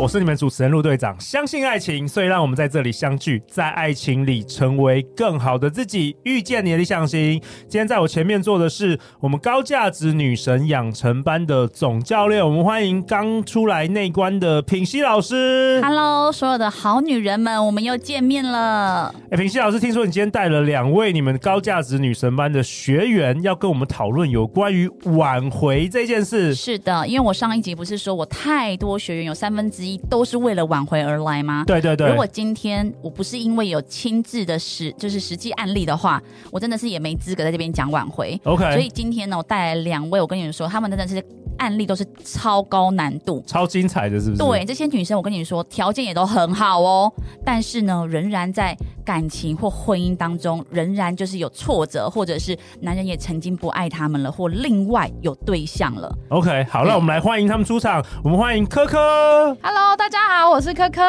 我是你们主持人陆队长。相信爱情，所以让我们在这里相聚，在爱情里成为更好的自己，遇见你的理想型。今天在我前面坐的是我们高价值女神养成班的总教练，我们欢迎刚出来内关的品熙老师。Hello，所有的好女人们，我们又见面了。哎，品熙老师，听说你今天带了两位你们高价值女神班的学员，要跟我们讨论有关于挽回这件事。是的，因为我上一集不是说我太多学员有三。三分之一都是为了挽回而来吗？对对对。如果今天我不是因为有亲自的实，就是实际案例的话，我真的是也没资格在这边讲挽回。OK。所以今天呢，我带来两位，我跟你们说，他们真的是案例都是超高难度、超精彩的，是不是？对，这些女生，我跟你说，条件也都很好哦，但是呢，仍然在感情或婚姻当中，仍然就是有挫折，或者是男人也曾经不爱他们了，或另外有对象了。OK，好，那我们来欢迎他们出场。我们欢迎科科。Hello，大家好，我是科科。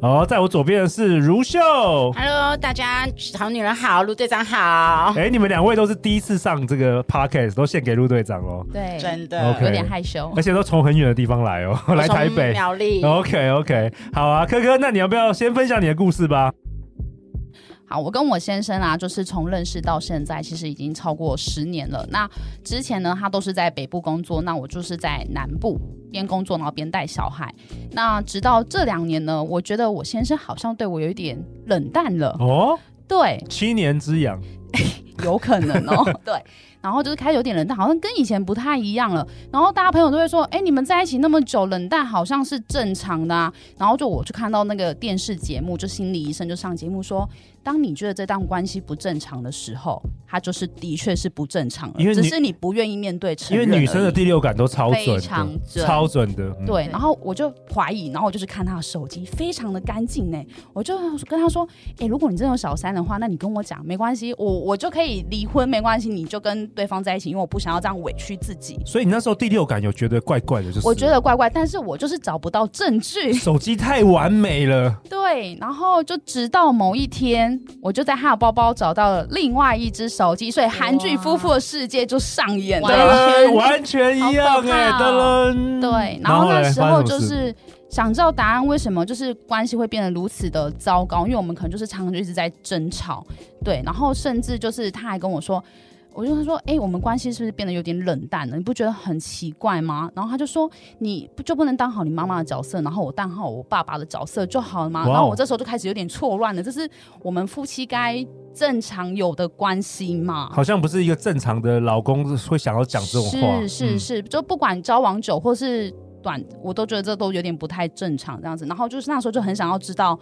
哦，在我左边的是如秀。Hello，大家好，女人好，陆队长好。哎，你们两位都是第一次上这个 Podcast，都献给陆队长哦。对，真的，okay, 有点害羞，而且都从很远的地方来哦，来台北苗栗。OK，OK，okay, okay. 好啊，科科，那你要不要先分享你的故事吧？好，我跟我先生啊，就是从认识到现在，其实已经超过十年了。那之前呢，他都是在北部工作，那我就是在南部边工作，然后边带小孩。那直到这两年呢，我觉得我先生好像对我有一点冷淡了。哦，对，七年之痒，有可能哦，对。然后就是开始有点冷淡，好像跟以前不太一样了。然后大家朋友都会说：“哎，你们在一起那么久，冷淡好像是正常的啊。”然后就我去看到那个电视节目，就心理医生就上节目说：“当你觉得这段关系不正常的时候，他就是的确是不正常了，因为只是你不愿意面对承认。”因为女生的第六感都超准，非常准，超准的。嗯、对，然后我就怀疑，然后我就是看他的手机非常的干净呢，我就跟他说：“哎，如果你真的有小三的话，那你跟我讲没关系，我我就可以离婚没关系，你就跟对方在一起，因为我。”不想要这样委屈自己，所以你那时候第六感有觉得怪怪的，就是我觉得怪怪，但是我就是找不到证据。手机太完美了，对，然后就直到某一天，我就在他的包包找到了另外一只手机，所以韩剧夫妇的世界就上演了，完全完全一样哎，对，然后那时候就是想知道答案，为什么就是关系会变得如此的糟糕？因为我们可能就是常常就一直在争吵，对，然后甚至就是他还跟我说。我就说，哎、欸，我们关系是不是变得有点冷淡了？你不觉得很奇怪吗？然后他就说，你不就不能当好你妈妈的角色，然后我当好我爸爸的角色就好了吗？Wow. 然后我这时候就开始有点错乱了，这是我们夫妻该正常有的关系嘛？好像不是一个正常的老公会想要讲这种话。是是是，就不管交往久或是短，我都觉得这都有点不太正常这样子。然后就是那时候就很想要知道。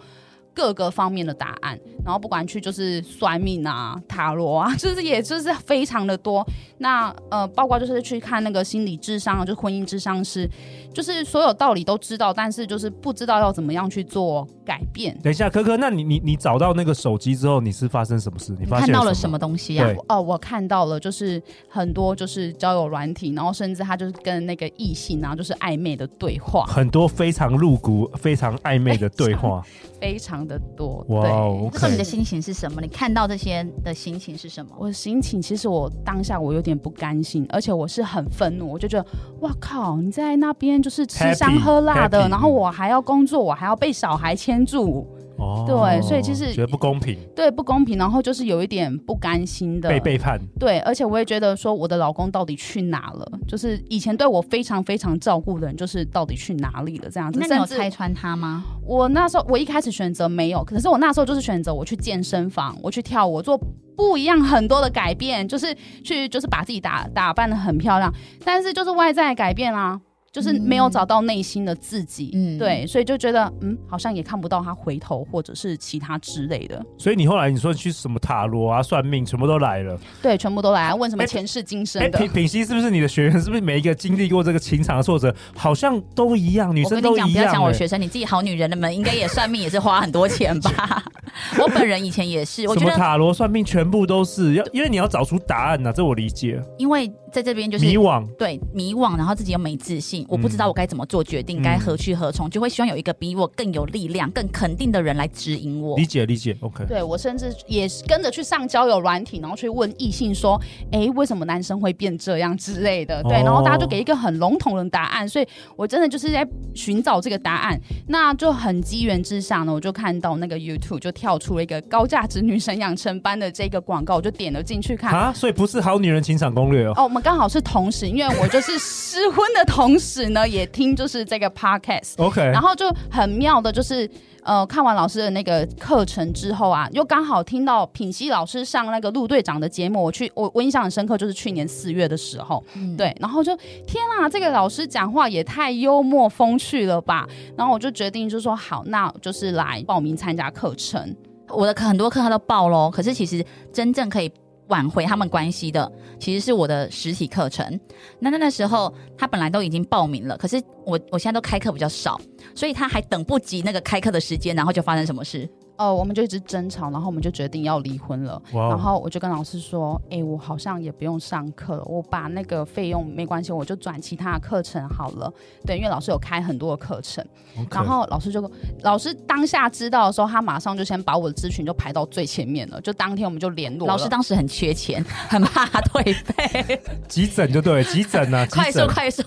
各个方面的答案，然后不管去就是算命啊、塔罗啊，就是也就是非常的多。那呃，包括就是去看那个心理智商，就是婚姻智商师，就是所有道理都知道，但是就是不知道要怎么样去做改变。等一下，科科，那你你你找到那个手机之后，你是发生什么事？你发现看到了什么东西啊？哦，我看到了，就是很多就是交友软体，然后甚至他就是跟那个异性然后就是暧昧的对话，很多非常露骨、非常暧昧的对话，非常。的多，哇对，那时候你的心情是什么？你看到这些的心情是什么？我的心情其实我当下我有点不甘心，而且我是很愤怒，我就觉得哇靠，你在那边就是吃香喝辣的，然后我还要工作，我还要被小孩牵住。哦，对，所以其实觉得不公平，对，不公平，然后就是有一点不甘心的被背叛，对，而且我也觉得说我的老公到底去哪了？就是以前对我非常非常照顾的人，就是到底去哪里了？这样子，那你有拆穿他吗？我那时候我一开始选择没有，可是我那时候就是选择我去健身房，我去跳舞，我做不一样很多的改变，就是去就是把自己打打扮的很漂亮，但是就是外在改变啊。就是没有找到内心的自己，嗯，对，所以就觉得嗯，好像也看不到他回头或者是其他之类的。所以你后来你说去什么塔罗啊、算命，全部都来了，对，全部都来问什么前世今生的。品品熙是不是你的学员？是不是每一个经历过这个情场的挫折，好像都一样？女生都一样。我跟你讲，不要讲我学生，你自己好女人的们应该也算命，也是花很多钱吧？我本人以前也是，我觉得塔罗算命全部都是要，因为你要找出答案呐、啊，这我理解。因为在这边就是迷惘，对迷惘，然后自己又没自信，我不知道我该怎么做决定，该、嗯、何去何从，就会希望有一个比我更有力量、更肯定的人来指引我。理解理解，OK。对我甚至也跟着去上交友软体，然后去问异性说：“哎，为什么男生会变这样之类的？”对，然后大家就给一个很笼统的答案，所以我真的就是在寻找这个答案。那就很机缘之下呢，我就看到那个 YouTube 就跳出了一个高价值女神养成班的这个广告，我就点了进去看啊。所以不是好女人情场攻略哦。哦，我们刚好是同时，因为我就是失婚的同时呢，也听就是这个 Podcast。OK，然后就很妙的，就是呃，看完老师的那个课程之后啊，又刚好听到品熙老师上那个陆队长的节目，我去我我印象很深刻，就是去年四月的时候，嗯、对，然后就天啊，这个老师讲话也太幽默风趣了吧，然后我就决定就说好，那就是来报名参加课程。我的很多课他都报喽，可是其实真正可以挽回他们关系的，其实是我的实体课程。那那那时候他本来都已经报名了，可是我我现在都开课比较少，所以他还等不及那个开课的时间，然后就发生什么事？哦，我们就一直争吵，然后我们就决定要离婚了。Wow. 然后我就跟老师说：“哎，我好像也不用上课了，我把那个费用没关系，我就转其他的课程好了。”对，因为老师有开很多的课程。Okay. 然后老师就老师当下知道的时候，他马上就先把我的咨询就排到最前面了。就当天我们就联络。老师当时很缺钱，很怕他退费。急诊就对，急诊啊，快速快速。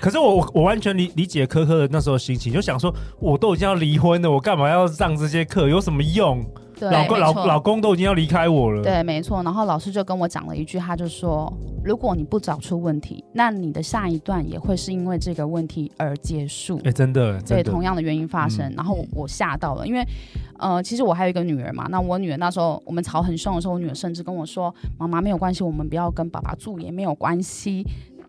可是我我我完全理理解科科的那时候心情，就想说，我都已经要离婚了，我干嘛要上这些课？有什么？用，对，老公老老公都已经要离开我了。对，没错。然后老师就跟我讲了一句，他就说：“如果你不找出问题，那你的下一段也会是因为这个问题而结束。”哎，真的，对，同样的原因发生。嗯、然后我吓到了，因为呃，其实我还有一个女儿嘛。那我女儿那时候我们吵很凶的时候，我女儿甚至跟我说：“妈妈没有关系，我们不要跟爸爸住也没有关系。”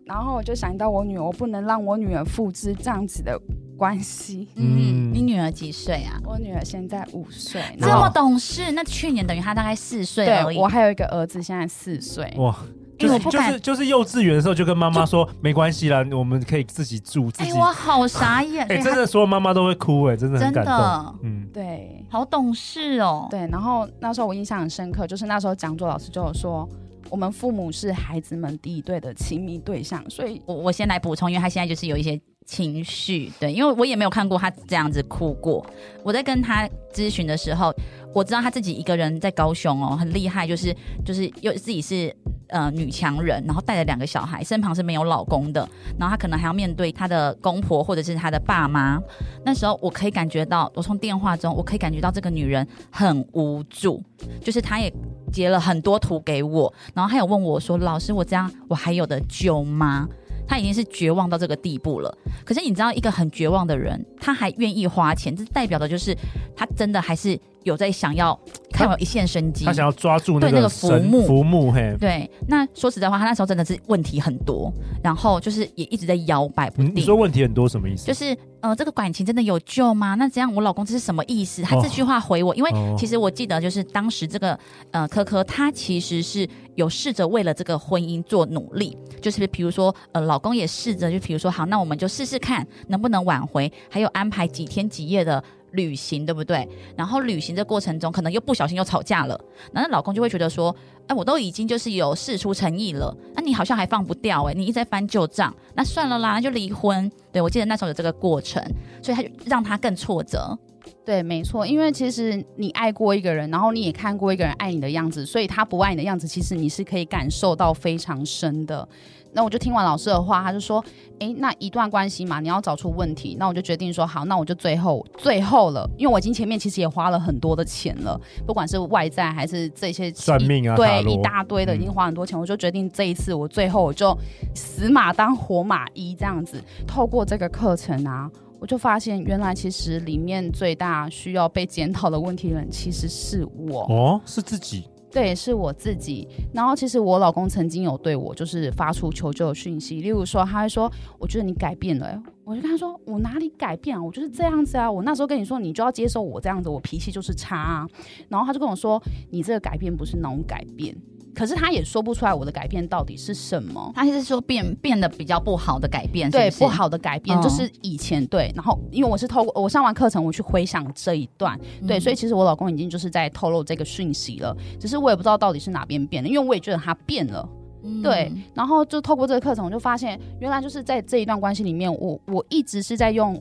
然后我就想到我女儿，我不能让我女儿复制这样子的。关系，嗯，你女儿几岁啊？我女儿现在五岁，这么懂事。那去年等于她大概四岁而已。对，我还有一个儿子，现在四岁。哇，就是就是就是幼稚园的时候就跟妈妈说没关系啦，我们可以自己住。自己。哎，我好傻眼。哎，真的所有妈妈都会哭，哎，真的很感动。嗯，对，好懂事哦。对，然后那时候我印象很深刻，就是那时候讲座老师就有说，我们父母是孩子们第一对的亲密对象，所以我我先来补充，因为他现在就是有一些。情绪对，因为我也没有看过他这样子哭过。我在跟他咨询的时候，我知道他自己一个人在高雄哦，很厉害，就是就是又自己是呃女强人，然后带着两个小孩，身旁是没有老公的，然后他可能还要面对他的公婆或者是他的爸妈。那时候我可以感觉到，我从电话中我可以感觉到这个女人很无助，就是她也截了很多图给我，然后她有问我说：“老师，我这样我还有的救吗？”他已经是绝望到这个地步了。可是你知道，一个很绝望的人，他还愿意花钱，这代表的就是他真的还是有在想要看有一线生机。他想要抓住那个对那个浮木，浮木嘿。对，那说实在话，他那时候真的是问题很多，然后就是也一直在摇摆不定。你说问题很多什么意思？就是呃，这个感情真的有救吗？那这样我老公这是什么意思？他这句话回我，哦、因为其实我记得就是当时这个呃科科，他其实是有试着为了这个婚姻做努力，就是比如说呃老公也试着就比如说好，那我们就试试看能不能挽回，还有安排几天几夜的。旅行对不对？然后旅行的过程中，可能又不小心又吵架了，然后老公就会觉得说：“哎，我都已经就是有事出诚意了，那你好像还放不掉哎，你一直在翻旧账，那算了啦，那就离婚。”对，我记得那时候有这个过程，所以他就让他更挫折。对，没错，因为其实你爱过一个人，然后你也看过一个人爱你的样子，所以他不爱你的样子，其实你是可以感受到非常深的。那我就听完老师的话，他就说：“诶，那一段关系嘛，你要找出问题。”那我就决定说：“好，那我就最后最后了，因为我已经前面其实也花了很多的钱了，不管是外在还是这些算命啊，对，一大堆的已经花很多钱，嗯、我就决定这一次我最后我就死马当活马医这样子，透过这个课程啊，我就发现原来其实里面最大需要被检讨的问题人其实是我哦，是自己。”对，是我自己。然后其实我老公曾经有对我就是发出求救的讯息，例如说他会说：“我觉得你改变了。”我就跟他说：“我哪里改变啊？我就是这样子啊！我那时候跟你说，你就要接受我这样子，我脾气就是差啊。”然后他就跟我说：“你这个改变不是那种改变。”可是他也说不出来我的改变到底是什么，他是说变变得比较不好的改变是不是？对，不好的改变、嗯、就是以前对，然后因为我是透过我上完课程，我去回想这一段，对，嗯、所以其实我老公已经就是在透露这个讯息了，只是我也不知道到底是哪边变了，因为我也觉得他变了，嗯、对，然后就透过这个课程，我就发现原来就是在这一段关系里面，我我一直是在用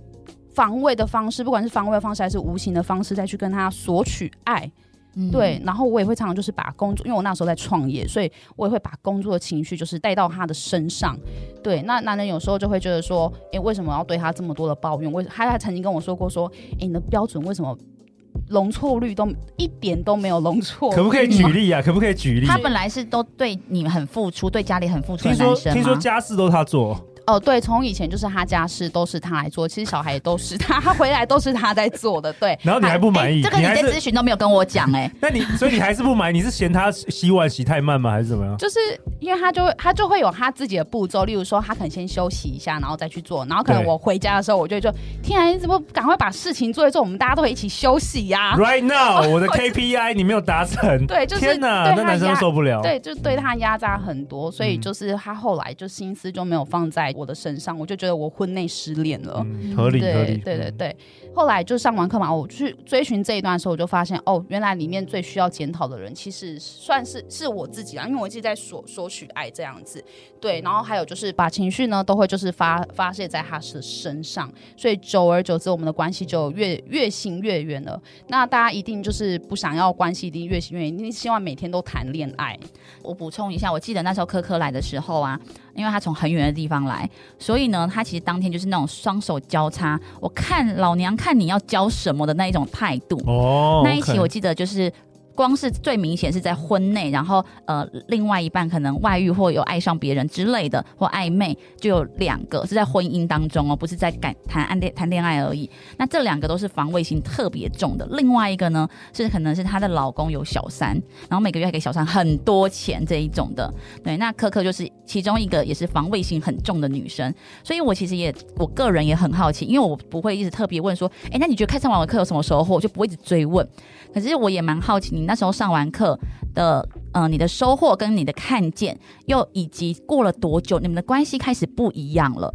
防卫的方式，不管是防卫的方式还是无形的方式，再去跟他索取爱。对，然后我也会常常就是把工作，因为我那时候在创业，所以我也会把工作的情绪就是带到他的身上。对，那男人有时候就会觉得说，哎，为什么要对他这么多的抱怨？为他还曾经跟我说过说，哎，你的标准为什么容错率都一点都没有容错？可不可以举例啊？可不可以举例？他本来是都对你很付出，对家里很付出的男生吗？听说家事都他做。哦，对，从以前就是他家事都是他来做，其实小孩也都是他，他回来都是他在做的，对。然后你还不满意？这个你在咨询都没有跟我讲哎。那你所以你还是不满意？你是嫌他洗碗洗太慢吗？还是怎么样？就是因为他就他就会有他自己的步骤，例如说他可能先休息一下，然后再去做，然后可能我回家的时候，我就就天啊，你怎么赶快把事情做一做？我们大家都会一起休息呀。Right now，我的 KPI 你没有达成，对，就是天哪，那男生受不了。对，就对他压榨很多，所以就是他后来就心思就没有放在我的身上，我就。觉得我婚内失恋了，嗯、合理对合理，对对对。后来就上完课嘛，我去追寻这一段的时候，我就发现哦，原来里面最需要检讨的人，其实算是是我自己啊，因为我一直在索索取爱这样子。对，然后还有就是把情绪呢，都会就是发发泄在他的身上，所以久而久之，我们的关系就越越行越远了。那大家一定就是不想要关系，一定越行越远，一定希望每天都谈恋爱。我补充一下，我记得那时候科科来的时候啊，因为他从很远的地方来，所以呢，他其实当天就是那种双手交叉，我看老娘你要教什么的那一种态度。哦，那一期我记得就是。光是最明显是在婚内，然后呃，另外一半可能外遇或有爱上别人之类的，或暧昧，就有两个是在婚姻当中哦，不是在感谈暗恋谈恋爱而已。那这两个都是防卫心特别重的。另外一个呢，是可能是她的老公有小三，然后每个月还给小三很多钱这一种的。对，那科科就是其中一个，也是防卫心很重的女生。所以我其实也我个人也很好奇，因为我不会一直特别问说，哎，那你觉得开上网的课有什么收获？我就不会一直追问。可是我也蛮好奇，你那时候上完课的，嗯、你的收获跟你的看见，又以及过了多久，你们的关系开始不一样了？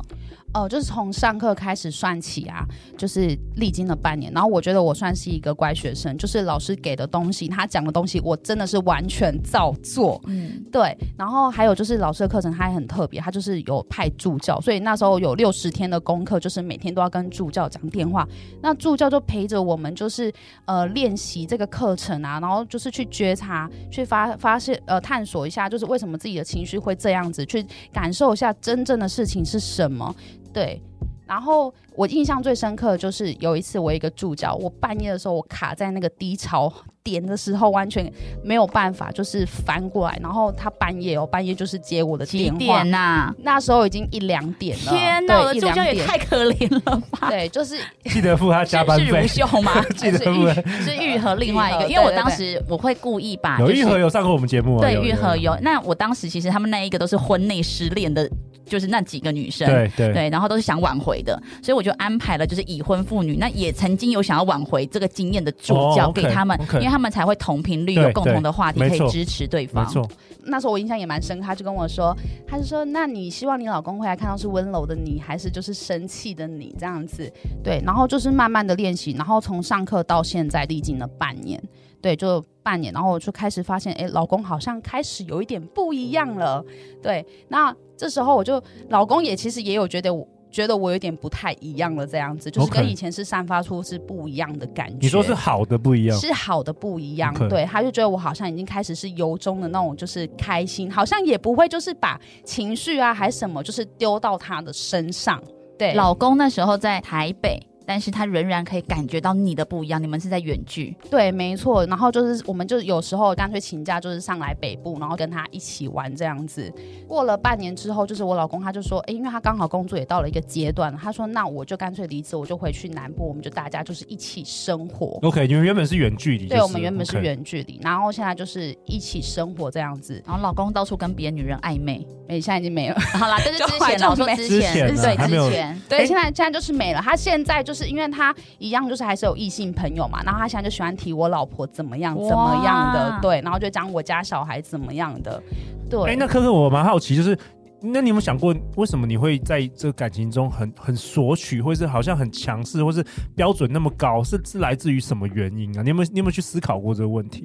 哦，就是从上课开始算起啊，就是历经了半年，然后我觉得我算是一个乖学生，就是老师给的东西，他讲的东西，我真的是完全照做。嗯，对。然后还有就是老师的课程，他也很特别，他就是有派助教，所以那时候有六十天的功课，就是每天都要跟助教讲电话。那助教就陪着我们，就是呃练习这个课程啊，然后就是去觉察，去发发现呃探索一下，就是为什么自己的情绪会这样子，去感受一下真正的事情是什么。对，然后我印象最深刻的就是有一次我一个助教，我半夜的时候我卡在那个低潮点的时候，完全没有办法，就是翻过来，然后他半夜哦，半夜就是接我的电话，几点呐？那时候已经一两点了，天哪，我的助教也太可怜了吧？对，就是 记得付他加班费，是如 秀吗？记得付，是玉 和另外一个，因为我当时我会故意把有玉和有上过我们节目，对，玉和有。那我当时其实他们那一个都是婚内失恋的。就是那几个女生，对对对，然后都是想挽回的，所以我就安排了，就是已婚妇女，那也曾经有想要挽回这个经验的助教给他们，因为他们才会同频率，有共同的话题可以支持对方。没错，那时候我印象也蛮深刻，他就跟我说，他就说，那你希望你老公回来看到是温柔的你，还是就是生气的你这样子？对，然后就是慢慢的练习，然后从上课到现在历经了半年。对，就半年，然后我就开始发现，哎，老公好像开始有一点不一样了。对，那这时候我就，老公也其实也有觉得我，觉得我有点不太一样了，这样子，就是跟以前是散发出是不一样的感觉。你说是好的不一样，是好的不一样。Okay. 对，他就觉得我好像已经开始是由衷的那种，就是开心，好像也不会就是把情绪啊还什么，就是丢到他的身上。对，老公那时候在台北。但是他仍然可以感觉到你的不一样。你们是在远距？对，没错。然后就是，我们就有时候干脆请假，就是上来北部，然后跟他一起玩这样子。过了半年之后，就是我老公他就说，哎，因为他刚好工作也到了一个阶段，他说，那我就干脆离职，我就回去南部，我们就大家就是一起生活。OK，你们原本是远距离，对，我们原本是远距离，然后现在就是一起生活这样子。然后老公到处跟别的女人暧昧，哎，现在已经没了。好啦，这是之前，我说之前，之前对，之前，对，现在现在就是没了。他现在就是。是因为他一样，就是还是有异性朋友嘛，然后他现在就喜欢提我老婆怎么样怎么样的，对，然后就讲我家小孩怎么样的，对。哎、欸，那科科，我蛮好奇，就是那你有没有想过，为什么你会在这个感情中很很索取，或是好像很强势，或是标准那么高，是是来自于什么原因啊？你有没有你有没有去思考过这个问题？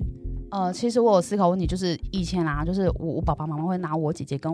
呃，其实我有思考问题，就是以前啊，就是我我爸爸妈妈会拿我姐姐跟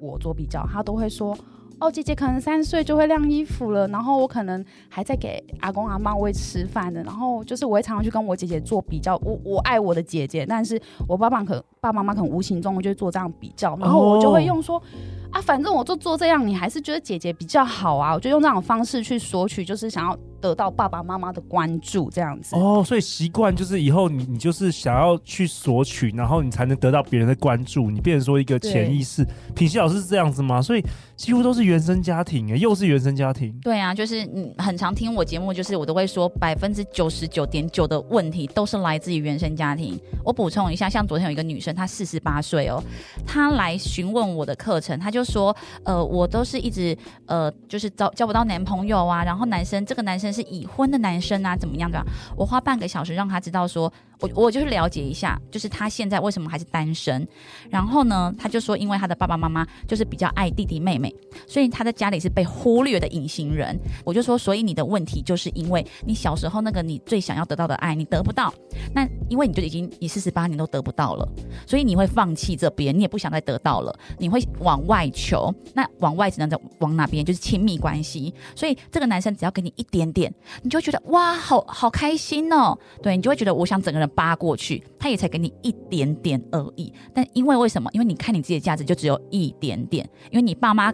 我做比较，他都会说。哦，姐姐可能三岁就会晾衣服了，然后我可能还在给阿公阿妈喂吃饭的，然后就是我会常常去跟我姐姐做比较，我我爱我的姐姐，但是我爸爸可爸爸妈妈可能无形中就会做这样比较，然后我就会用说。哦啊，反正我就做这样，你还是觉得姐姐比较好啊？我就用这种方式去索取，就是想要得到爸爸妈妈的关注，这样子。哦，所以习惯就是以后你你就是想要去索取，然后你才能得到别人的关注，你变成说一个潜意识。品熙老师是这样子吗？所以几乎都是原生家庭，哎，又是原生家庭。对啊，就是你很常听我节目，就是我都会说百分之九十九点九的问题都是来自于原生家庭。我补充一下，像昨天有一个女生，他四十八岁哦，他来询问我的课程，他就。就说，呃，我都是一直，呃，就是找交不到男朋友啊，然后男生这个男生是已婚的男生啊，怎么样的？我花半个小时让他知道说，我我就是了解一下，就是他现在为什么还是单身。然后呢，他就说，因为他的爸爸妈妈就是比较爱弟弟妹妹，所以他在家里是被忽略的隐形人。我就说，所以你的问题就是因为你小时候那个你最想要得到的爱你得不到，那因为你就已经你四十八年都得不到了，所以你会放弃这边，你也不想再得到了，你会往外。求那往外只能在往哪边？就是亲密关系。所以这个男生只要给你一点点，你就会觉得哇，好好开心哦。对，你就会觉得我想整个人扒过去。他也才给你一点点而已。但因为为什么？因为你看你自己的价值就只有一点点。因为你爸妈。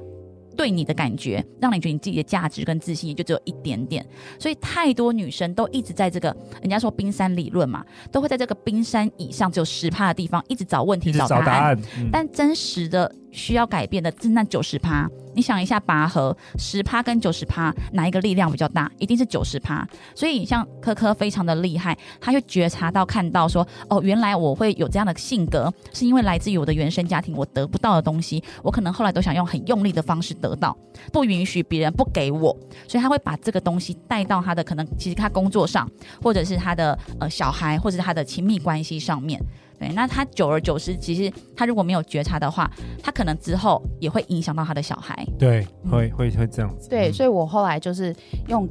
对你的感觉，让你觉得你自己的价值跟自信也就只有一点点，所以太多女生都一直在这个人家说冰山理论嘛，都会在这个冰山以上只有十趴的地方一直找问题、找答案。答案嗯、但真实的需要改变的是那九十趴。你想一下，拔河十趴跟九十趴哪一个力量比较大？一定是九十趴。所以像科科非常的厉害，他就觉察到看到说，哦，原来我会有这样的性格，是因为来自于我的原生家庭，我得不到的东西，我可能后来都想用很用力的方式得到，不允许别人不给我，所以他会把这个东西带到他的可能，其实他工作上，或者是他的呃小孩，或者是他的亲密关系上面。对，那他久而久之，其实他如果没有觉察的话，他可能之后也会影响到他的小孩。对，会会会这样子。对，所以我后来就是用。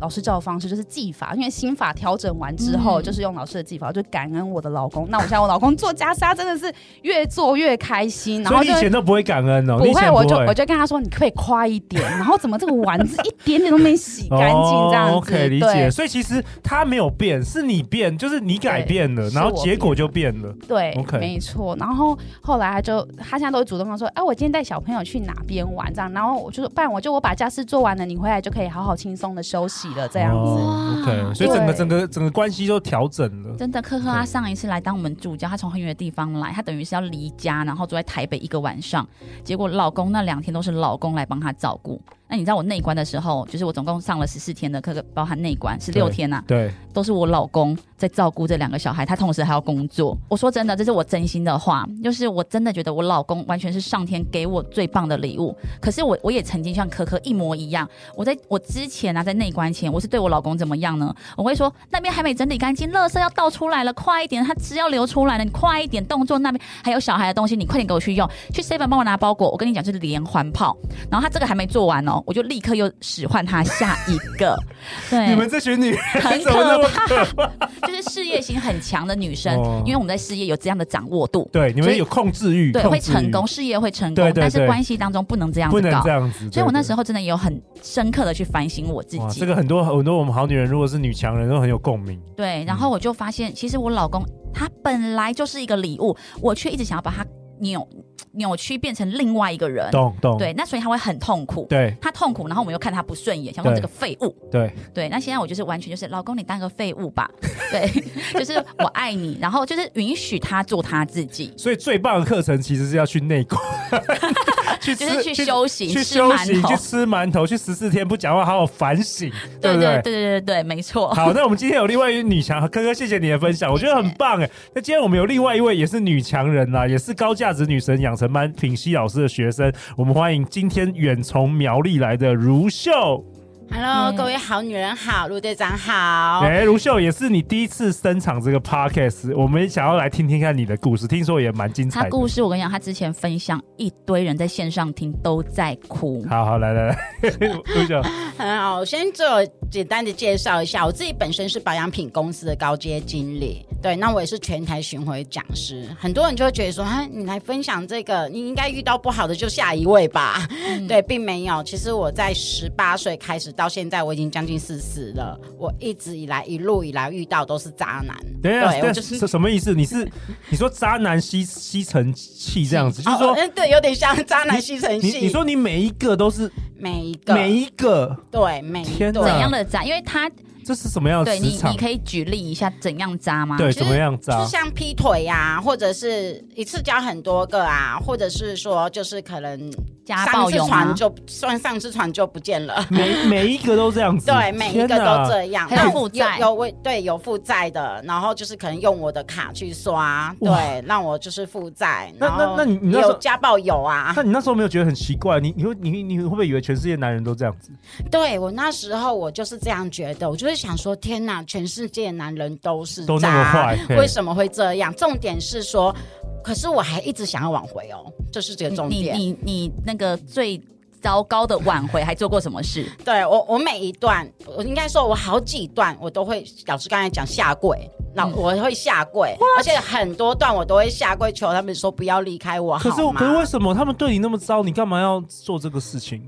老师教的方式就是技法，因为心法调整完之后，嗯、就是用老师的技法，就感恩我的老公。那我现在我老公做家事，他真的是越做越开心。然后以前都不会感恩哦，不会，我就我就跟他说，你可以快一点。然后怎么这个丸子一点点都没洗干净，这样子。哦、OK，理解。所以其实他没有变，是你变，就是你改变了，然后结果就变了。对，OK，没错。然后后来他就他现在都会主动说，哎、啊，我今天带小朋友去哪边玩这样。然后我就说，不然我就我把家事做完了，你回来就可以好好轻松的休息。了这样子，哦，OK，所以整个整个整个关系都调整了。真的，科科他上一次来当我们助教，他从很远的地方来，他等于是要离家，然后住在台北一个晚上。结果老公那两天都是老公来帮他照顾。那你知道我内观的时候，就是我总共上了十四天的课，包含内观十六天呐，对，都是我老公在照顾这两个小孩，他同时还要工作。我说真的，这是我真心的话，就是我真的觉得我老公完全是上天给我最棒的礼物。可是我我也曾经像可可一模一样，我在我之前啊，在内观前，我是对我老公怎么样呢？我会说那边还没整理干净，垃圾要倒出来了，快一点，他汁要流出来了，你快一点动作，那边还有小孩的东西，你快点给我去用，去 seven 帮我拿包裹。我跟你讲，就是连环炮。然后他这个还没做完哦，我就立刻又。使唤他下一个，对，你们这群女人很可怕，就是事业心很强的女生，哦、因为我们在事业有这样的掌握度，对，你们有控制欲，对，会成功，事业会成功，但是关系当中不能这样子搞，不能这样子，所以我那时候真的也有很深刻的去反省我自己。这个很多很多我们好女人，如果是女强人，都很有共鸣。对，然后我就发现，其实我老公他本来就是一个礼物，我却一直想要把他。扭扭曲变成另外一个人，懂懂。对，那所以他会很痛苦，对，他痛苦，然后我们又看他不顺眼，想说这个废物，对对。那现在我就是完全就是老公，你当个废物吧，对，就是我爱你，然后就是允许他做他自己。所以最棒的课程其实是要去内观。去就是去修行，去修行，去吃馒头，去十四天不讲话，好好反省，对不对？对对对对对，没错。好，那我们今天有另外一位女强，哥哥，谢谢你的分享，我觉得很棒哎。那今天我们有另外一位也是女强人啦，也是高价值女神养成班品熙老师的学生，我们欢迎今天远从苗栗来的如秀。Hello，各位好女人好，陆队长好。哎，卢秀也是你第一次登场这个 podcast，我们想要来听听看你的故事，听说也蛮精彩的。他故事我跟你讲，他之前分享一堆人在线上听都在哭。好好来来来，卢秀，很好，我先做简单的介绍一下，我自己本身是保养品公司的高阶经理，对，那我也是全台巡回讲师。很多人就会觉得说，哈，你来分享这个，你应该遇到不好的就下一位吧？嗯、对，并没有。其实我在十八岁开始。到现在我已经将近四十了，我一直以来一路以来遇到都是渣男。对啊，对，就是什么意思？你是你说渣男吸吸尘器这样子，就是说，嗯，对，有点像渣男吸尘器。你说你每一个都是每一个每一个对每一个怎样的渣？因为他。这是什么样的？对你，你可以举例一下怎样扎吗？对，怎么样扎？就像劈腿呀、啊，或者是一次交很多个啊，或者是说就是可能家暴有船？就算上次船就不见了，每每一个都这样子。对，每一个都这样。还有负债，有为对有负债的，然后就是可能用我的卡去刷，对，让我就是负债。那那那你你那时候有家暴有啊？那你那时候没有觉得很奇怪？你你会你你会不会以为全世界男人都这样子？对我那时候我就是这样觉得，我就是想说，天哪！全世界男人都是都那么坏，为什么会这样？重点是说，可是我还一直想要挽回哦，这是这个重点。你你，你那个最糟糕的挽回还做过什么事？对我我每一段，我应该说我好几段我都会，老师刚才讲下跪，那我会下跪，嗯、而且很多段我都会下跪求他们说不要离开我。可是可是为什么他们对你那么糟？你干嘛要做这个事情？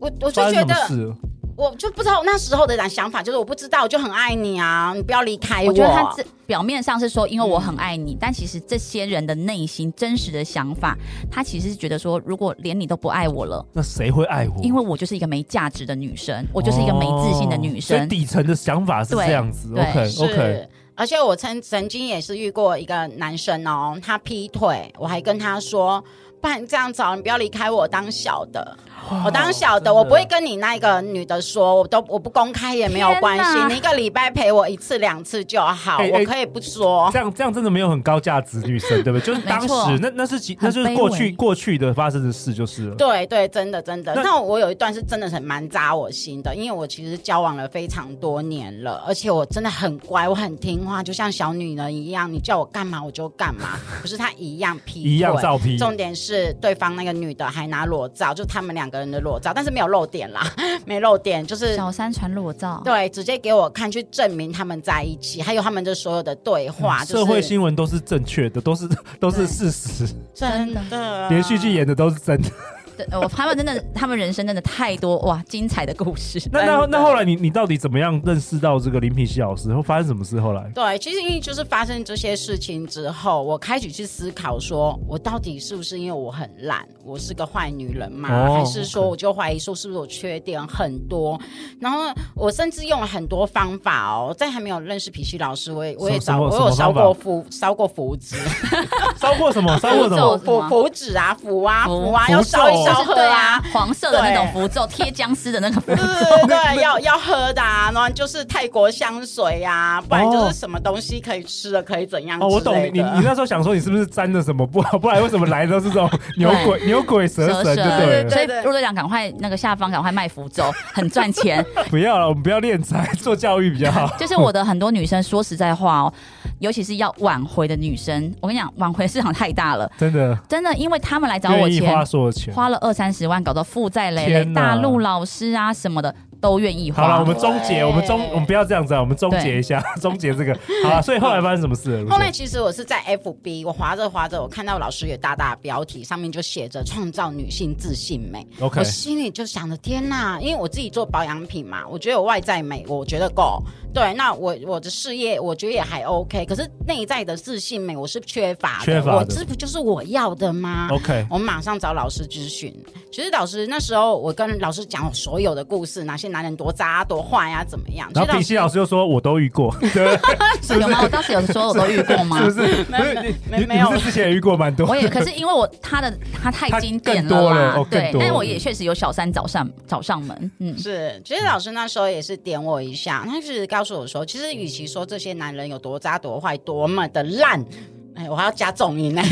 我我就觉得。我就不知道那时候的人想法，就是我不知道，我就很爱你啊，你不要离开我。我觉得他这表面上是说因为我很爱你，嗯、但其实这些人的内心真实的想法，他其实是觉得说，如果连你都不爱我了，那谁会爱我？因为我就是一个没价值的女生，我就是一个没自信的女生。哦、底层的想法是这样子。OK OK。而且我曾曾经也是遇过一个男生哦，他劈腿，我还跟他说。不然这样子，你不要离开我当小的，哇我当然晓得我不会跟你那个女的说，我都我不公开也没有关系，你一个礼拜陪我一次两次就好，欸欸、我可以不说。这样这样真的没有很高价值女生，对不对？就是当时那那是那就是过去过去的发生的事就是了。对对，真的真的。那，我有一段是真的很蛮扎我心的，因为我其实交往了非常多年了，而且我真的很乖，我很听话，就像小女人一样，你叫我干嘛我就干嘛。可是他一样劈一样照劈，重点是。是对方那个女的还拿裸照，就他们两个人的裸照，但是没有露点啦，没露点，就是小三传裸照，对，直接给我看，去证明他们在一起，还有他们的所有的对话，嗯就是、社会新闻都是正确的，都是都是事实，真的，连续剧演的都是真的。我他们真的，他们人生真的太多哇，精彩的故事。那那那后来你你到底怎么样认识到这个林品熙老师？后发生什么事？后来对，其实因为就是发生这些事情之后，我开始去思考，说我到底是不是因为我很懒，我是个坏女人嘛？哦、还是说我就怀疑说是不是我缺点很多？然后我甚至用了很多方法哦，在还没有认识品熙老师，我也我也找我有烧过符烧过符纸，烧过什么？烧过什么？符符纸啊，符啊符啊，要烧一烧。对啊，黄色的那种符咒，贴僵尸的那个符咒，对，要要喝的啊，然后就是泰国香水呀，不然就是什么东西可以吃的，可以怎样？哦，我懂你，你你那时候想说你是不是沾了什么不好？不然为什么来的都是这种 牛鬼牛鬼蛇神？对对对，所以陆队长赶快那个下方赶快卖符咒，很赚钱。不要了，我们不要敛财，做教育比较好。就是我的很多女生，说实在话哦，尤其是要挽回的女生，我跟你讲，挽回市场太大了，真的真的，因为他们来找我钱，花了二三十万，搞得负债累累，大陆老师啊什么的都愿意花。好了，我们终结，我们终，我们不要这样子啊，我们终结一下，终结这个。好了，所以后来发生什么事？后来其实我是在 FB，我划着划着，我看到老师有大大标题，上面就写着“创造女性自信美”。OK，我心里就想着天哪，因为我自己做保养品嘛，我觉得我外在美，我觉得够。对，那我我的事业我觉得也还 OK，可是内在的自信美我是缺乏的。缺乏的。我这不就是我要的吗？OK，我马上找老师咨询。其实老师那时候我跟老师讲所有的故事，哪些男人多渣多坏呀，怎么样？然后品熙老师又说：“我都遇过。”对，有吗？我当时有说我都遇过吗？是不是？没没没有，之前也遇过蛮多。我也可是因为我他的他太经典了，对，但我也确实有小三找上找上门。嗯，是。其实老师那时候也是点我一下，他就是告诉我说，其实与其说这些男人有多渣多坏，多么的烂，哎，我还要加重音呢。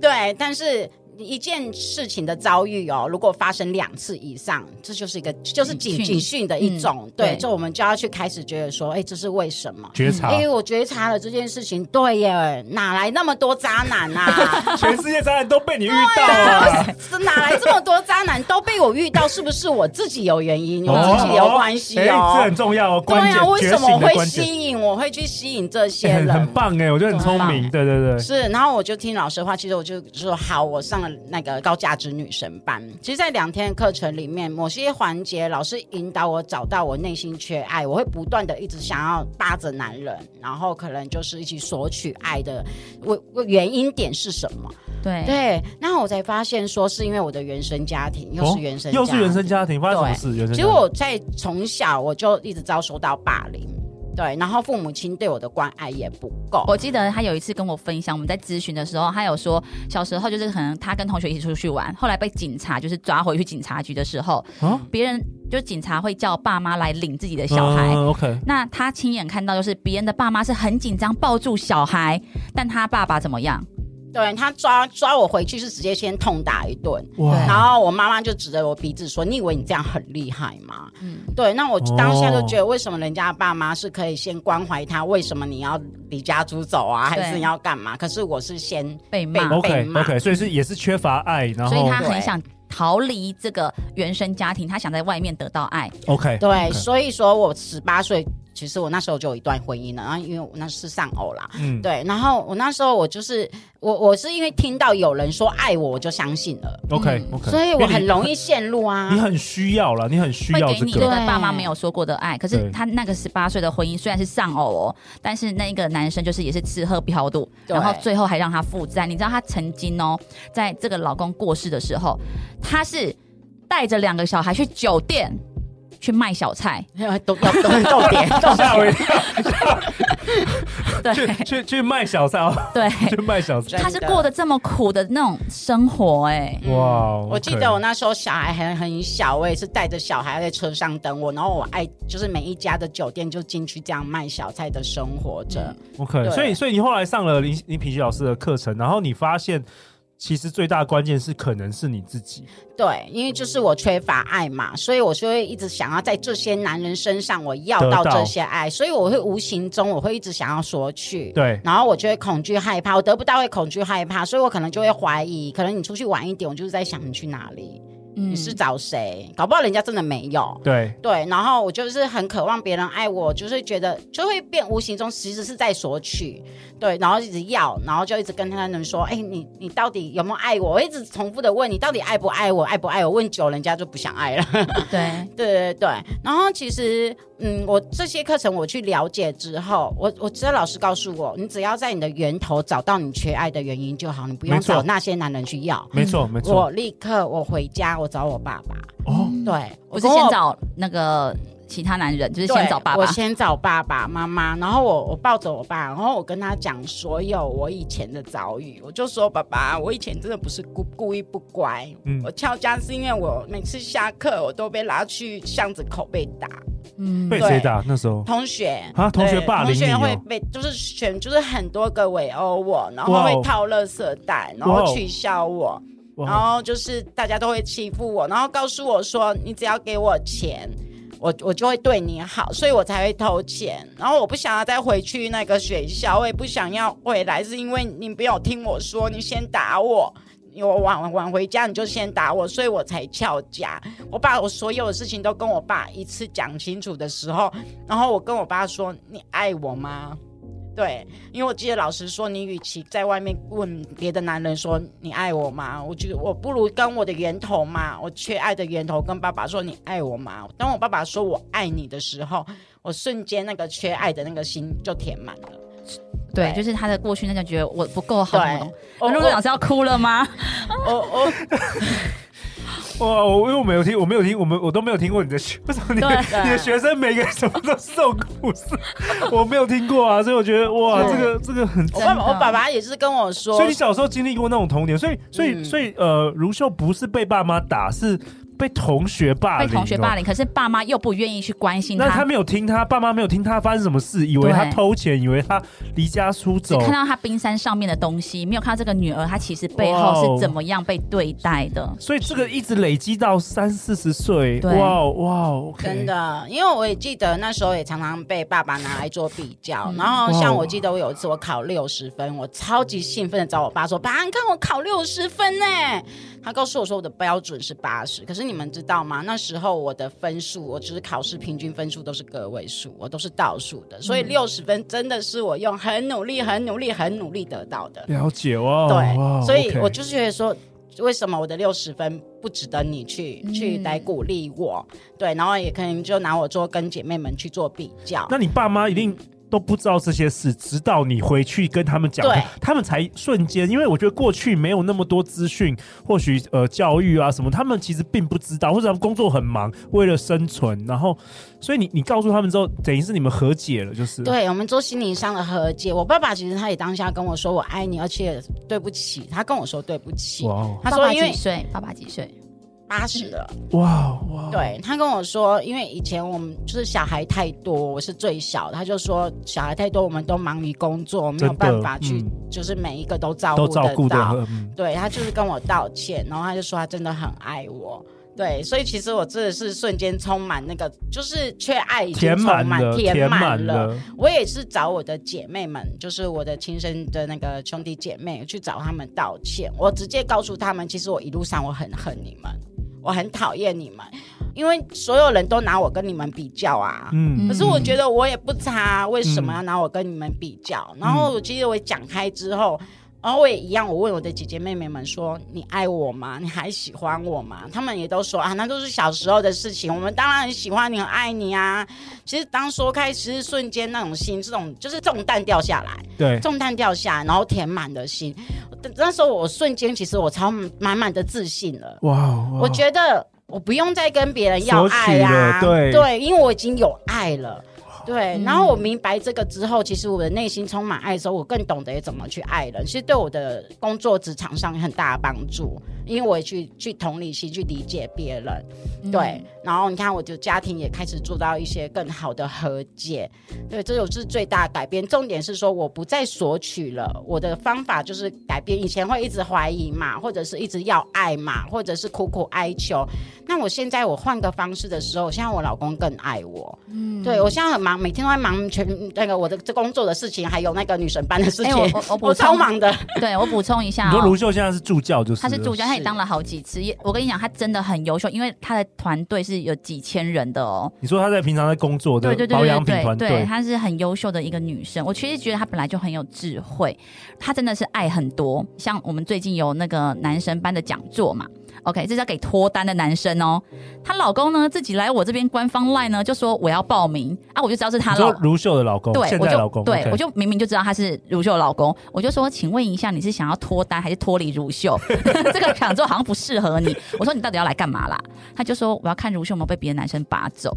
对，但是。一件事情的遭遇哦，如果发生两次以上，这就是一个就是警警讯的一种，对，就我们就要去开始觉得说，哎，这是为什么？觉察，因为我觉察了这件事情，对耶，哪来那么多渣男啊？全世界渣男都被你遇到了，是哪来这么多渣男都被我遇到？是不是我自己有原因？我自己有关系哦，这很重要哦。对啊，为什么会吸引？我会去吸引这些人，很棒哎，我觉得很聪明，对对对，是。然后我就听老师的话，其实我就说好，我上。那个高价值女神班，其实，在两天的课程里面，某些环节，老师引导我找到我内心缺爱，我会不断的一直想要扒着男人，然后可能就是一起索取爱的，我我原因点是什么？对对，那我才发现说，是因为我的原生家庭，又是原生家庭，哦，又是原生家庭，发生什么事？原生家庭。其实我在从小我就一直遭受到霸凌。对，然后父母亲对我的关爱也不够。我记得他有一次跟我分享，我们在咨询的时候，他有说小时候就是可能他跟同学一起出去玩，后来被警察就是抓回去警察局的时候，啊、别人就警察会叫爸妈来领自己的小孩。嗯、OK，那他亲眼看到就是别人的爸妈是很紧张抱住小孩，但他爸爸怎么样？对，他抓抓我回去是直接先痛打一顿，然后我妈妈就指着我鼻子说：“你以为你这样很厉害吗？”嗯，对，那我当下就觉得，为什么人家爸妈是可以先关怀他，为什么你要离家出走啊？还是你要干嘛？可是我是先被骂，OK OK，所以是也是缺乏爱，然后所以他很想逃离这个原生家庭，他想在外面得到爱。OK，对，okay. 所以说我十八岁。其实我那时候就有一段婚姻了，然后因为我那是丧偶啦，嗯，对，然后我那时候我就是我我是因为听到有人说爱我，我就相信了，OK OK，所以我很容易陷入啊。你很需要了，你很需要会给你这个爸妈没有说过的爱，可是他那个十八岁的婚姻虽然是丧偶哦，但是那个男生就是也是吃喝嫖赌，然后最后还让他负债。你知道他曾经哦，在这个老公过世的时候，他是带着两个小孩去酒店。去卖小菜，都 要都到 点，吓我一跳。对，去去去卖小菜哦。对，去卖小菜。他是过得这么苦的那种生活，哎，哇！我记得我那时候小孩还很小，我也是带着小孩在车上等我，然后我爱就是每一家的酒店就进去这样卖小菜的生活着。OK，所以所以你后来上了林林品熙老师的课程，然后你发现。其实最大的关键是可能是你自己，对，因为就是我缺乏爱嘛，所以我就会一直想要在这些男人身上我要到这些爱，所以我会无形中我会一直想要索取，对，然后我就会恐惧害怕，我得不到会恐惧害怕，所以我可能就会怀疑，可能你出去晚一点，我就是在想你去哪里。你是找谁？搞不好人家真的没有。对对，然后我就是很渴望别人爱我，就是觉得就会变无形中其实是在索取，对，然后一直要，然后就一直跟他们说，哎，你你到底有没有爱我？我一直重复的问你到底爱不爱我？爱不爱我？问久，人家就不想爱了。对对对对，然后其实。嗯，我这些课程我去了解之后，我我知道老师告诉我，你只要在你的源头找到你缺爱的原因就好，你不用找那些男人去要。没错没错。我立刻我回家，我找我爸爸。哦，对，我是先找那个其他男人，就是先找爸爸。我先找爸爸妈妈，然后我我抱着我爸，然后我跟他讲所有我以前的遭遇，我就说爸爸，我以前真的不是故故意不乖，嗯，我翘家是因为我每次下课我都被拉去巷子口被打。嗯，被谁打？那时候？同学。啊，同学霸同学会被就是选，就是很多个围殴我，然后会套垃圾袋，然后取笑我，然后就是大家都会欺负我，然后告诉我说，你只要给我钱，我我就会对你好，所以我才会偷钱。然后我不想要再回去那个学校，我也不想要回来，是因为你没有听我说，你先打我。我晚晚回家你就先打我，所以我才翘家。我把我所有的事情都跟我爸一次讲清楚的时候，然后我跟我爸说：“你爱我吗？”对，因为我记得老师说，你与其在外面问别的男人说你爱我吗？我觉得我不如跟我的源头嘛，我缺爱的源头跟爸爸说你爱我吗？当我爸爸说我爱你的时候，我瞬间那个缺爱的那个心就填满了。对，就是他的过去那个觉得我不够好。对，陆队长是要哭了吗？我我。哇！我因为我没有听，我没有听，我们我都没有听过你的学，为什么你的 你的学生每个人什么都是这种故事？我没有听过啊，所以我觉得哇，这个这个很。我爸爸我爸爸也是跟我说，所以你小时候经历过那种童年，所以所以、嗯、所以呃，如秀不是被爸妈打，是。被同学霸凌，被同学霸凌，可是爸妈又不愿意去关心他。那他没有听他爸妈没有听他发生什么事，以为他偷钱，以为他离家出走，看到他冰山上面的东西，没有看到这个女儿，她其实背后是怎么样被对待的。所以这个一直累积到三四十岁，哇哇，okay、真的，因为我也记得那时候也常常被爸爸拿来做比较，嗯、然后像我记得我有一次我考六十分，我超级兴奋的找我爸说：“爸，你看我考六十分呢。”他告诉我说我的标准是八十，可是你们知道吗？那时候我的分数，我就是考试平均分数都是个位数，我都是倒数的，所以六十分真的是我用很努力、很努力、很努力得到的。了解哦，对，哇所以我就是觉得说，为什么我的六十分不值得你去、嗯、去来鼓励我？对，然后也可能就拿我做跟姐妹们去做比较。那你爸妈一定。都不知道这些事，直到你回去跟他们讲，他们才瞬间。因为我觉得过去没有那么多资讯，或许呃教育啊什么，他们其实并不知道，或者他们工作很忙，为了生存，然后所以你你告诉他们之后，等于是你们和解了，就是对我们做心灵上的和解。我爸爸其实他也当下跟我说我爱你，而且对不起，他跟我说对不起。哇他说因为几岁？爸爸几岁？八十了，哇哇！对，他跟我说，因为以前我们就是小孩太多，我是最小，他就说小孩太多，我们都忙于工作，没有办法去，就是每一个都照顾得到。对，他就是跟我道歉，然后他就说他真的很爱我。对，所以其实我真的是瞬间充满那个，就是缺爱已经充满填满了。我也是找我的姐妹们，就是我的亲生的那个兄弟姐妹去找他们道歉。我直接告诉他们，其实我一路上我很恨你们。我很讨厌你们，因为所有人都拿我跟你们比较啊。嗯，可是我觉得我也不差，为什么要拿我跟你们比较？嗯、然后我记得我讲开之后。然后我也一样，我问我的姐姐妹妹们说：“你爱我吗？你还喜欢我吗？”他们也都说：“啊，那都是小时候的事情。我们当然很喜欢你，很爱你啊。”其实当说开，其实瞬间那种心，这种就是重担掉下来，对，重担掉下来，然后填满的心。那时候我瞬间，其实我超满满的自信了。哇，哇，我觉得我不用再跟别人要爱啊，对对，因为我已经有爱了。对，然后我明白这个之后，其实我的内心充满爱的时候，我更懂得怎么去爱人。其实对我的工作职场上有很大的帮助，因为我也去去同理心去理解别人。对，然后你看，我的家庭也开始做到一些更好的和解。对，这就是最大的改变。重点是说，我不再索取了，我的方法就是改变。以前会一直怀疑嘛，或者是一直要爱嘛，或者是苦苦哀求。那我现在我换个方式的时候，现在我老公更爱我。嗯，对，我现在很忙。每天都在忙全那个我的这工作的事情，还有那个女神班的事情，欸、我我，我超忙的。对，我补充一下、哦，你说卢秀现在是助教，就是他是助教，他也当了好几次。也我跟你讲，他真的很优秀，因为他的团队是有几千人的哦。你说他在平常在工作的保养品团队，他是很优秀的一个女生。我其实觉得她本来就很有智慧，她真的是爱很多。像我们最近有那个男神班的讲座嘛。OK，这是要给脱单的男生哦。她老公呢，自己来我这边官方 LINE 呢，就说我要报名啊，我就知道是她老如秀的老公，对，我就对我就明明就知道他是如秀的老公，我就说，请问一下，你是想要脱单还是脱离如秀？这个讲座好像不适合你。我说你到底要来干嘛啦？他就说我要看如秀有没有被别的男生拔走。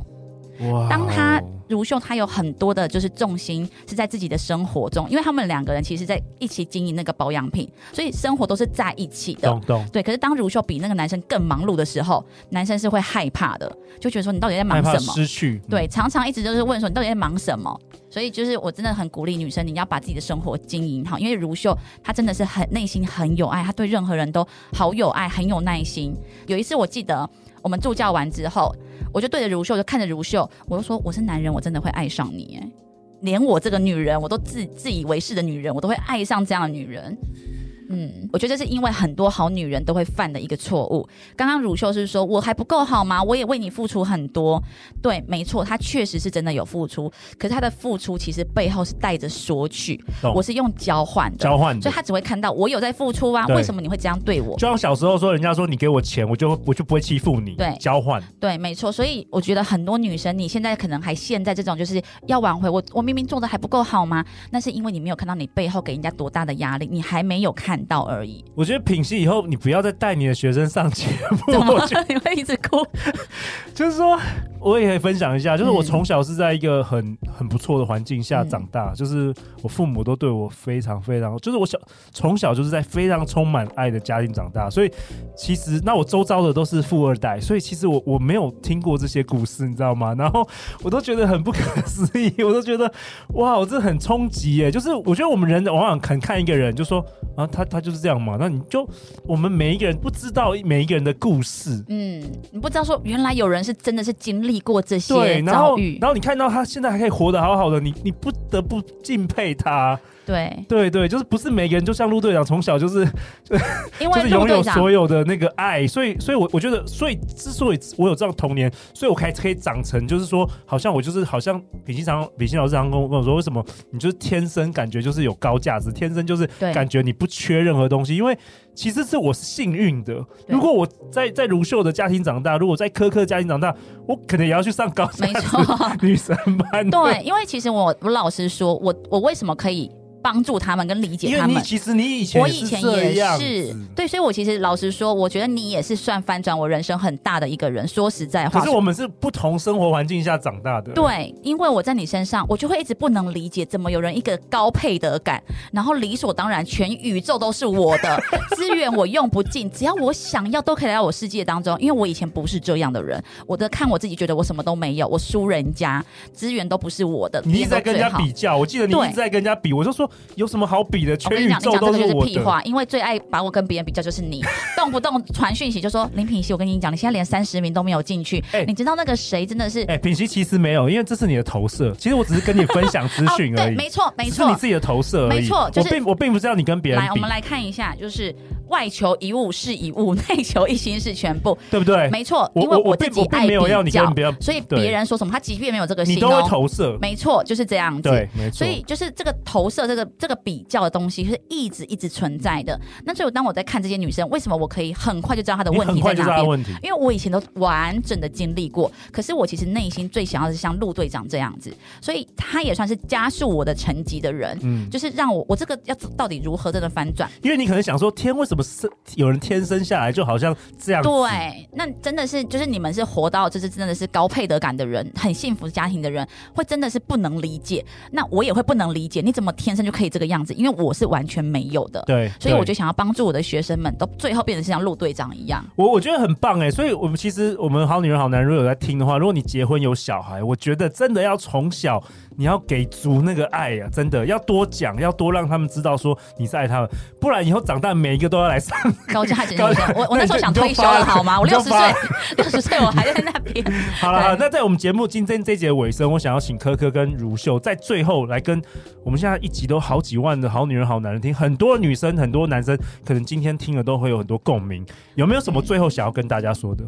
哇，当他。如秀，他有很多的，就是重心是在自己的生活中，因为他们两个人其实在一起经营那个保养品，所以生活都是在一起的。懂懂。对，可是当如秀比那个男生更忙碌的时候，男生是会害怕的，就觉得说你到底在忙什么？失去。对，常常一直就是问说你到底在忙什么？所以就是我真的很鼓励女生，你要把自己的生活经营好，因为如秀她真的是很内心很有爱，她对任何人都好有爱，很有耐心。有一次我记得我们助教完之后。我就对着如秀，就看着如秀，我就说：“我是男人，我真的会爱上你。哎，连我这个女人，我都自自以为是的女人，我都会爱上这样的女人。”嗯，我觉得这是因为很多好女人都会犯的一个错误。刚刚汝秀是说我还不够好吗？我也为你付出很多。对，没错，她确实是真的有付出，可是她的付出其实背后是带着索取。我是用交换的，交换，所以她只会看到我有在付出啊。为什么你会这样对我？就像小时候说，人家说你给我钱，我就我就不会欺负你。对，交换。对，没错。所以我觉得很多女生，你现在可能还陷在这种就是要挽回我，我明明做的还不够好吗？那是因为你没有看到你背后给人家多大的压力，你还没有看到而已。我觉得品析以后你不要再带你的学生上节目，怎么 你会一直哭？就是说。我也可以分享一下，就是我从小是在一个很很不错的环境下长大，嗯，就是我父母都对我非常非常，就是我小从小就是在非常充满爱的家庭长大，所以其实那我周遭的都是富二代，所以其实我我没有听过这些故事，你知道吗？然后我都觉得很不可思议，我都觉得哇，我这很冲击耶！就是我觉得我们人往往肯看一个人，就说啊，他他就是这样嘛，那你就我们每一个人不知道每一个人的故事，嗯，你不知道说原来有人是真的是经历。过这些对，然后然后你看到他现在还可以活得好好的，你你不得不敬佩他。对对对，就是不是每个人就像陆队长从小就是，因为就是拥有所有的那个爱，所以所以我我觉得，所以之所以我有这样童年，所以我才可以长成，就是说，好像我就是好像李欣常李欣老师常跟我跟我说，为什么你就是天生感觉就是有高价值，天生就是感觉你不缺任何东西，因为其实是我是幸运的。如果我在在如秀的家庭长大，如果在柯柯家庭长大，我可能也要去上高没错女神班。对，因为其实我我老实说，我我为什么可以？帮助他们跟理解他们。其实你以前，我以前也是对，所以我其实老实说，我觉得你也是算翻转我人生很大的一个人。说实在话，可是我们是不同生活环境下长大的。对，因为我在你身上，我就会一直不能理解，怎么有人一个高配得感，然后理所当然全宇宙都是我的 资源，我用不尽，只要我想要都可以来到我世界当中。因为我以前不是这样的人，我的看我自己觉得我什么都没有，我输人家，资源都不是我的。你一直在跟人家比较，我记得你一直在跟人家比，我就说。有什么好比的？全宇宙都是我的。我跟你讲，你讲这个就是屁话，因为最爱把我跟别人比较就是你，动不动传讯息就说林品熙，我跟你讲，你现在连三十名都没有进去。哎、欸，你知道那个谁真的是？哎、欸，品熙其实没有，因为这是你的投射。其实我只是跟你分享资讯而已。哦、没错，没错，是你自己的投射而已。没错，就是、我并我并不知道你跟别人。来，我们来看一下，就是外求一物是一物，内求一心是全部，对不对？没错，因为我自己爱比较，所以别人说什么，他即便没有这个心、哦，你都会投射。没错，就是这样子。对，没错。所以就是这个投射，这个这个比较的东西。是一直一直存在的。那所以当我在看这些女生，为什么我可以很快就知道她的问题在哪边？因为我以前都完整的经历过。可是我其实内心最想要的是像陆队长这样子，所以他也算是加速我的成绩的人。嗯，就是让我我这个要到底如何真的翻转？因为你可能想说，天为什么是有人天生下来就好像这样？对，那真的是就是你们是活到就是真的是高配得感的人，很幸福家庭的人，会真的是不能理解。那我也会不能理解，你怎么天生就可以这个样子？因为我是完全没有的，对，所以我就想要帮助我的学生们，都最后变成像陆队长一样。我我觉得很棒哎，所以我们其实我们好女人好男人如果有在听的话，如果你结婚有小孩，我觉得真的要从小你要给足那个爱呀、啊，真的要多讲，要多让他们知道说你是爱他们，不然以后长大每一个都要来上高价值。我我那时候想退休了好吗？我六十岁，六十岁我还在那边。好了，那在我们节目今天这一节尾声，我想要请科科跟如秀在最后来跟我们现在一集都好几万的好女人好男人听。很多女生、很多男生，可能今天听了都会有很多共鸣。有没有什么最后想要跟大家说的？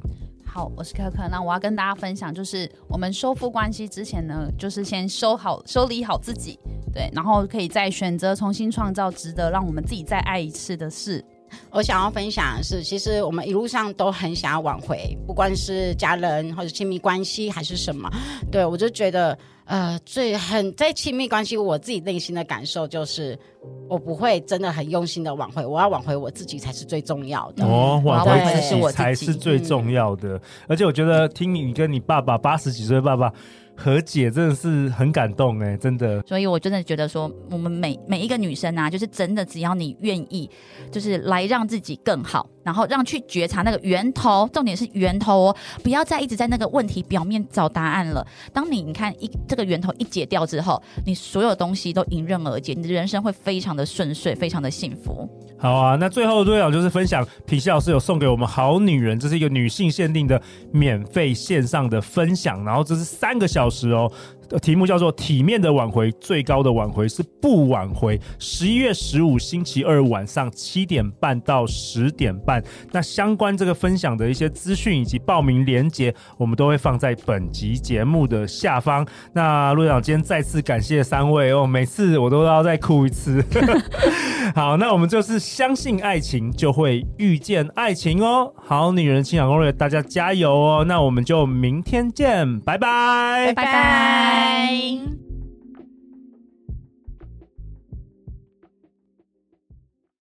好，我是可可。那我要跟大家分享，就是我们修复关系之前呢，就是先修好、修理好自己，对，然后可以再选择重新创造值得让我们自己再爱一次的事。我想要分享的是，其实我们一路上都很想要挽回，不管是家人或者亲密关系还是什么，对，我就觉得。呃，最很在亲密关系，我自己内心的感受就是，我不会真的很用心的挽回，我要挽回我自己才是最重要的。哦，挽回的是我才是最重要的。嗯、而且我觉得听你跟你爸爸八十几岁爸爸和解，真的是很感动哎，真的。所以我真的觉得说，我们每每一个女生啊，就是真的只要你愿意，就是来让自己更好。然后让去觉察那个源头，重点是源头哦，不要再一直在那个问题表面找答案了。当你你看一这个源头一解掉之后，你所有东西都迎刃而解，你的人生会非常的顺遂，非常的幸福。好啊，那最后最后就是分享皮西老师有送给我们好女人，这是一个女性限定的免费线上的分享，然后这是三个小时哦。题目叫做“体面的挽回，最高的挽回是不挽回”。十一月十五星期二晚上七点半到十点半，那相关这个分享的一些资讯以及报名链接，我们都会放在本集节目的下方。那陆队长今天再次感谢三位哦，每次我都要再哭一次。好，那我们就是相信爱情，就会遇见爱情哦。好，女人情场攻略，大家加油哦。那我们就明天见，拜拜拜，拜拜。